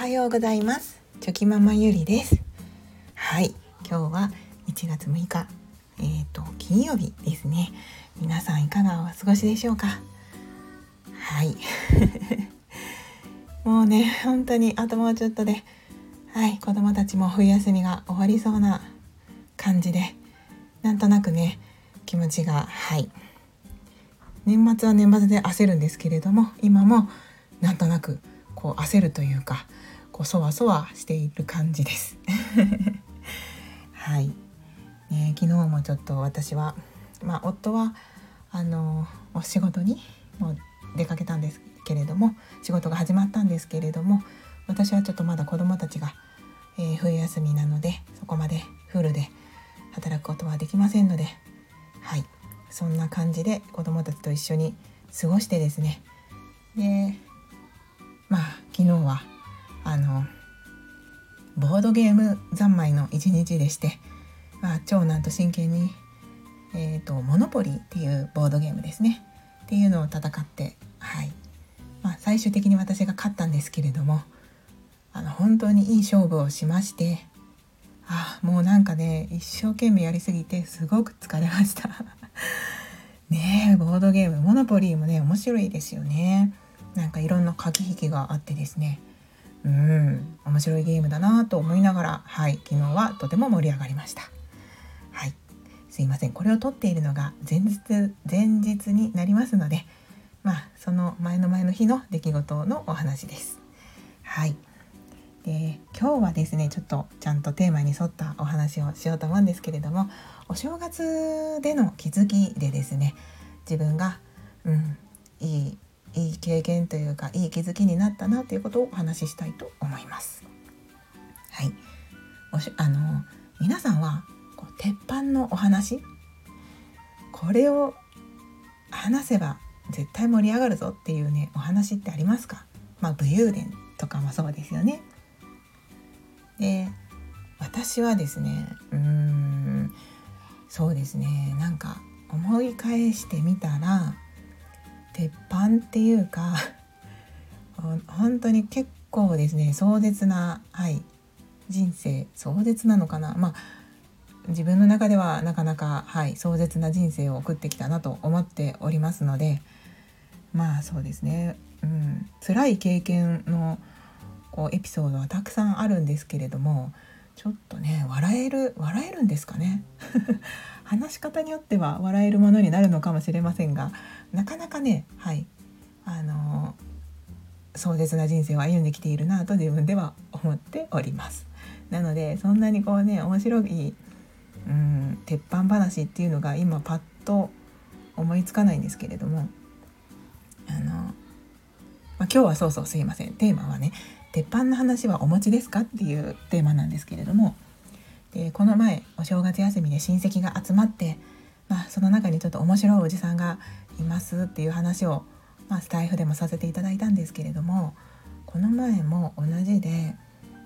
はようございます。チョキママゆりです。はい。今日は1月6日。えっ、ー、と金曜日ですね。皆さんいかがお過ごしでしょうか？はい。もうね本当にあともうちょっとで。はい。子供たちも冬休みが終わりそうな感じで。なんとなくね気持ちがはい。年末は年末で焦るんですけれども今もなんとなくこう焦るというかこうそわそわしている感じです。はい、ね、昨日もちょっと私はまあ夫はあのお仕事にもう出かけたんですけれども仕事が始まったんですけれども私はちょっとまだ子どもたちが、えー、冬休みなのでそこまでフルで働くことはできませんのではい。そんな感じで子どもたちと一緒に過ごしてですね。でまあ昨日はあのボードゲーム三昧の一日でして、まあ、長男と真剣に、えーと、モノポリっていうボードゲームですね。っていうのを戦って、はい。まあ、最終的に私が勝ったんですけれどもあの本当にいい勝負をしましてあもうなんかね一生懸命やりすぎてすごく疲れました。ねえボードゲームモノポリーもね面白いですよね。なんかいろんな駆け引きがあってですね。うん。面白いゲームだなと思いながらはい。昨日はとても盛り上がりました。はい。すいません。これを撮っているのが前日前日になりますのでまあその前の前の日の出来事のお話です。はい。で今日はですねちょっとちゃんとテーマに沿ったお話をしようと思うんですけれどもお正月での気づきでですね自分が、うん、いいいい経験というかいい気づきになったなということをお話ししたいと思います。はい、おしあの皆さんはこう鉄板のお話これを話せば絶対盛り上がるぞっていうねお話ってありますか？まあ武勇伝とかもそうですよね。で私はですねうーんそうですねなんか思い返してみたら鉄板っていうか 本当に結構ですね壮絶な、はい、人生壮絶なのかな。まあ自分の中ではなかなか、はい、壮絶な人生を送ってきたなと思っておりますのでまあそうですね、うん、辛い経験のこうエピソードはたくさんあるんですけれどもちょっとね笑える笑えるんですかね。話し方によっては笑えるものになるのかもしれませんがなかなかねはい。あの壮絶な人生を歩んできているなと自分では思っております。なのでそんなにこうね面白い、うん、鉄板話っていうのが今パッと思いつかないんですけれどもあの、まあ、今日はそうそうすいません。テーマはね「鉄板の話はお持ちですか?」っていうテーマなんですけれどもでこの前お正月休みで親戚が集まってまあ、その中にちょっと面白いおじさんがいますっていう話を、まあ、スタイフでもさせていただいたんですけれどもこの前も同じで、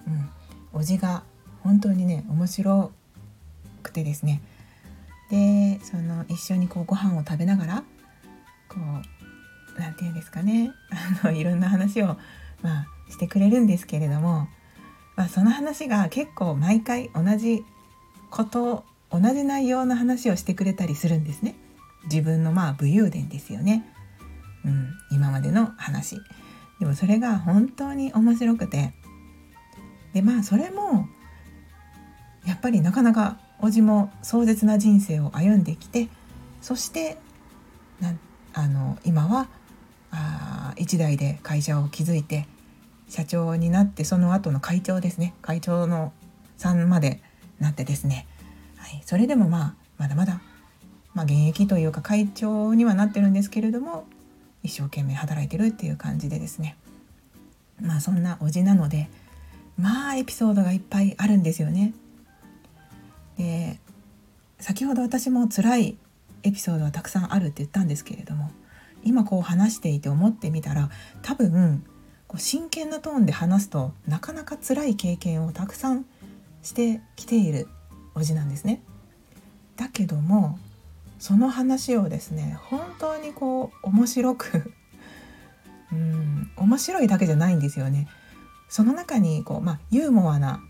うん、おじが本当にね面白くてですねでその一緒にこうご飯を食べながらこう何て言うんですかね あのいろんな話を、まあ、してくれるんですけれども、まあ、その話が結構毎回同じこと同じ内容の話をしてくれたりするんですね。自分のまあ武勇伝ですよね、うん、今までの話。でもそれが本当に面白くて。でまあそれもやっぱりなかなかおじも壮絶な人生を歩んできてそしてなあの今はあ一代で会社を築いて社長になってその後の会長ですね。会長のさんまでなってですね。はい、それでもまあまだまだ、まあ、現役というか会長にはなってるんですけれども一生懸命働いてるっていう感じでですね。まあそんなおじなのでまあエピソードがいっぱいあるんですよね。で先ほど私も辛いエピソードはたくさんあるって言ったんですけれども今こう話していて思ってみたら多分こう真剣なトーンで話すとなかなか辛い経験をたくさんしてきているおじなんですね。だけどもその話をですね本当にこう面白く うん面白いだけじゃないんですよね。その中にこう、まあ、ユーモアな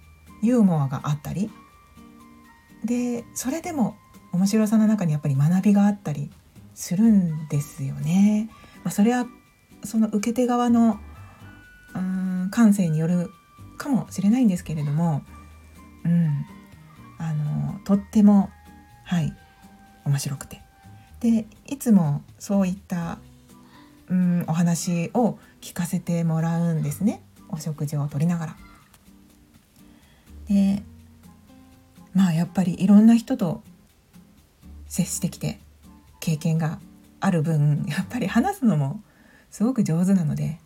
ユーモアがあったりでそれでも面白さの中にやっぱり学びがあったりするんですよね。まあ、それはその受け手側のうん感性によるかもしれないんですけれども、うん、あのとってもはい面白くてでいつもそういったうんお話を聞かせてもらうんですねお食事をとりながら。でまあやっぱりいろんな人と接してきて経験がある分やっぱり話すのもすごく上手なので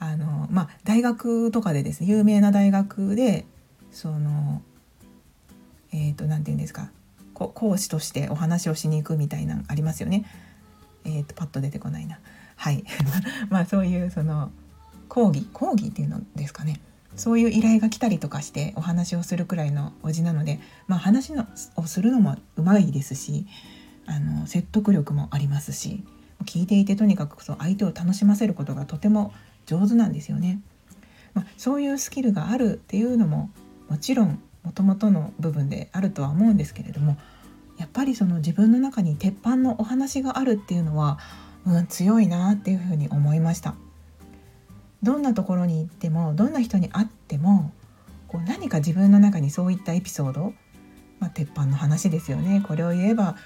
あのまあ大学とかでですね有名な大学でそのえっ、ー、と何て言うんですか講師としてお話をしに行くみたいなありますよね。えーと、パッと出てこないな。はい まあそういうその講義講義っていうのですかねそういう依頼が来たりとかしてお話をするくらいのおじなので、まあ、話のをするのもうまいですしあの説得力もありますし聞いていてとにかくそう相手を楽しませることがとても上手なんですよね。まあ、そういうスキルがあるっていうのももちろんもともとの部分であるとは思うんですけれどもやっぱりその自分の中に鉄板のお話があるっていうのは、うん、強いなっていうふうに思いました。どんなところに行ってもどんな人に会ってもこう何か自分の中にそういったエピソード、まあ、鉄板の話ですよねこれを言えば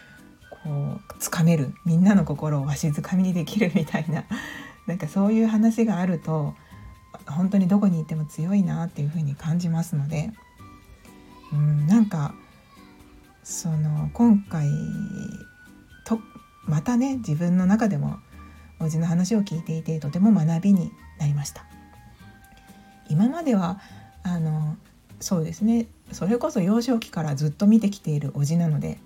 こうつかめるみんなの心をわしづかみにできるみたいななんかそういう話があると本当にどこに行っても強いなっていうふうに感じますのでうんなんかその今回とまたね自分の中でもおじの話を聞いていてとても学びになりました。今まではあのそうですねそれこそ幼少期からずっと見てきているおじなので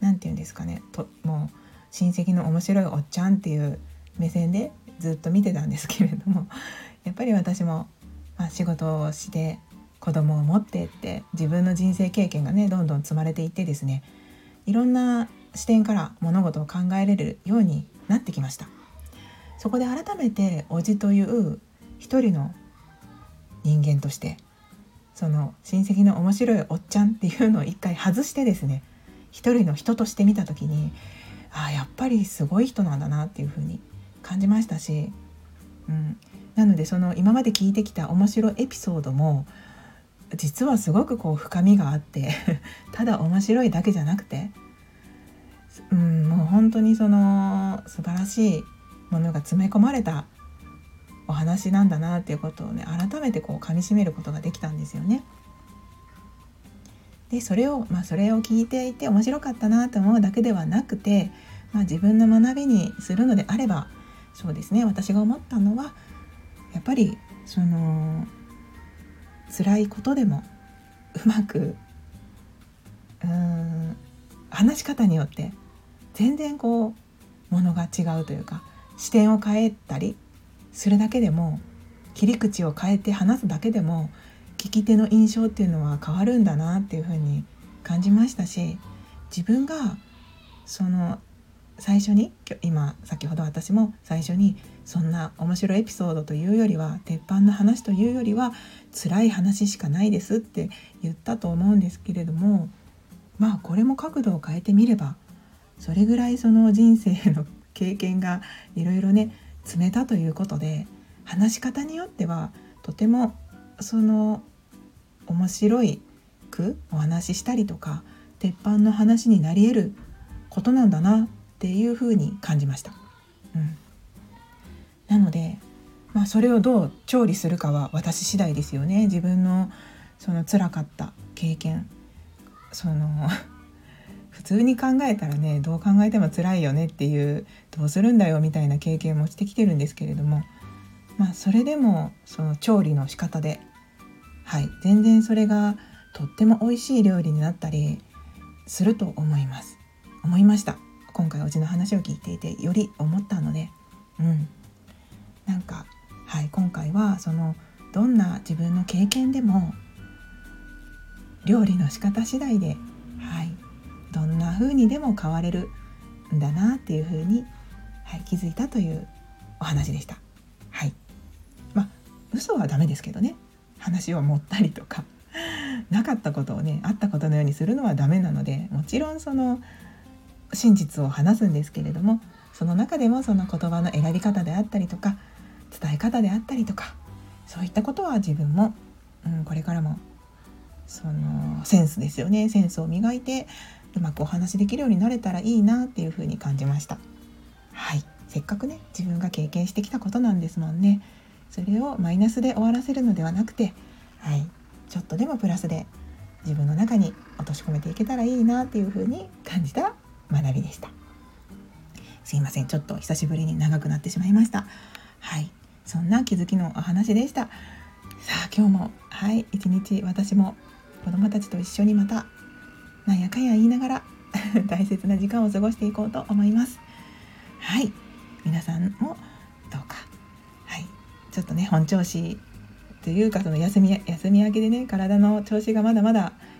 何て言うんですかねともう親戚の面白いおっちゃんっていう目線でずっと見てたんですけれども やっぱり私も、まあ、仕事をして子供を持ってって自分の人生経験がねどんどん積まれていってですねいろんな視点から物事を考えれるようになってきました。そこで改めておじという一人の人間としてその親戚の面白いおっちゃんっていうのを一回外してですね一人の人として見た時にああやっぱりすごい人なんだなっていうふうに感じましたし、うん、なのでその今まで聞いてきた面白エピソードも実はすごくこう深みがあって ただ面白いだけじゃなくて、うん、もう本当にその素晴らしいものが詰め込まれたお話なんだなっていうことをね改めてこう噛みしめることができたんですよね。でそれをまあそれを聞いていて面白かったなと思うだけではなくて、まあ、自分の学びにするのであればそうですね。私が思ったのはやっぱりその辛いことでもうまくうん話し方によって全然こうものが違うというか視点を変えたりするだけでも切り口を変えて話すだけでも聞き手の印象っていうのは変わるんだなっていうふうに感じましたし自分がその最初に今先ほど私も最初にそんな面白いエピソードというよりは鉄板の話というよりは辛い話しかないですって言ったと思うんですけれどもまあこれも角度を変えてみればそれぐらいその人生の経験がいろいろね積めたということで話し方によってはとてもその面白いくお話ししたりとか鉄板の話になり得ることなんだなっていうふうに感じました。うん、なので、まあ、それをどう調理するかは私次第ですよね。自分のその辛かった経験。その 普通に考えたらねどう考えても辛いよねっていうどうするんだよみたいな経験もしてきてるんですけれども。まあそれでもその調理の仕方ではい。全然それがとっても美味しい料理になったりすると思います。思いました。今回おじの話を聞いていてより思ったのでうんなんかはい今回はそのどんな自分の経験でも料理の仕方次第ではいどんな風にでも変われるんだなっていう風に、はい、気づいたというお話でした。はい。まあ嘘はダメですけどね。話を持ったりとか なかったことをねあったことのようにするのはダメなのでもちろんその真実を話すんですけれどもその中でもその言葉の選び方であったりとか伝え方であったりとかそういったことは自分も、うん、これからもそのセンスですよね。センスを磨いてうまくお話できるようになれたらいいなっていうふうに感じました。はい。せっかくね自分が経験してきたことなんですもんね。それをマイナスで終わらせるのではなくてはい。ちょっとでもプラスで自分の中に落とし込めていけたらいいなっていうふうに感じた学びでした。すいません。ちょっと久しぶりに長くなってしまいました。はい。そんな気づきのお話でした。さあ今日もはい。一日私も子供たちと一緒にまたなんやかんや言いながら 大切な時間を過ごしていこうと思います。はい。皆さんもどうか。はい。ちょっとね本調子というかその休み休み明けでね体の調子がまだまだ